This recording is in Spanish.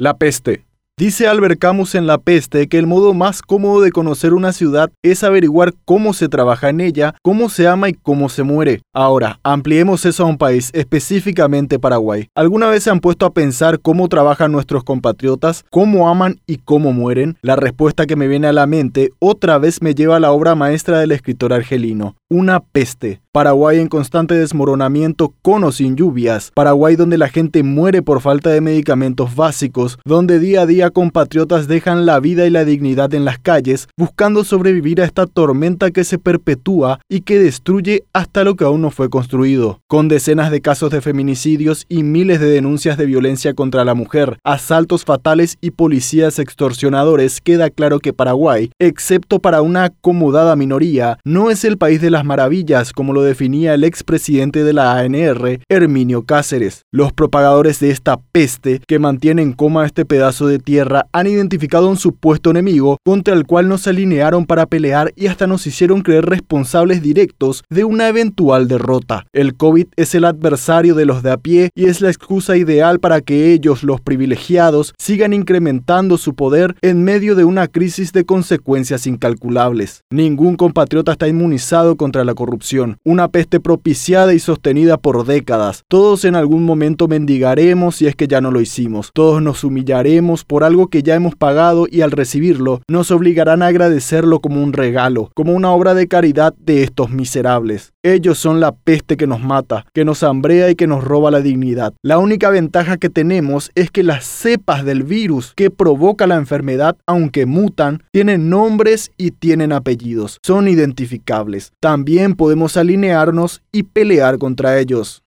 La peste. Dice Albert Camus en La peste que el modo más cómodo de conocer una ciudad es averiguar cómo se trabaja en ella, cómo se ama y cómo se muere. Ahora, ampliemos eso a un país, específicamente Paraguay. ¿Alguna vez se han puesto a pensar cómo trabajan nuestros compatriotas, cómo aman y cómo mueren? La respuesta que me viene a la mente otra vez me lleva a la obra maestra del escritor argelino, Una peste. Paraguay en constante desmoronamiento con o sin lluvias, Paraguay donde la gente muere por falta de medicamentos básicos, donde día a día compatriotas dejan la vida y la dignidad en las calles buscando sobrevivir a esta tormenta que se perpetúa y que destruye hasta lo que aún no fue construido, con decenas de casos de feminicidios y miles de denuncias de violencia contra la mujer, asaltos fatales y policías extorsionadores, queda claro que Paraguay, excepto para una acomodada minoría, no es el país de las maravillas como lo definía el expresidente de la ANR, Herminio Cáceres. Los propagadores de esta peste que mantiene en coma este pedazo de tierra han identificado un supuesto enemigo contra el cual nos alinearon para pelear y hasta nos hicieron creer responsables directos de una eventual derrota. El COVID es el adversario de los de a pie y es la excusa ideal para que ellos, los privilegiados, sigan incrementando su poder en medio de una crisis de consecuencias incalculables. Ningún compatriota está inmunizado contra la corrupción una peste propiciada y sostenida por décadas. Todos en algún momento mendigaremos si es que ya no lo hicimos. Todos nos humillaremos por algo que ya hemos pagado y al recibirlo nos obligarán a agradecerlo como un regalo, como una obra de caridad de estos miserables. Ellos son la peste que nos mata, que nos hambrea y que nos roba la dignidad. La única ventaja que tenemos es que las cepas del virus que provoca la enfermedad, aunque mutan, tienen nombres y tienen apellidos. Son identificables. También podemos y pelear contra ellos.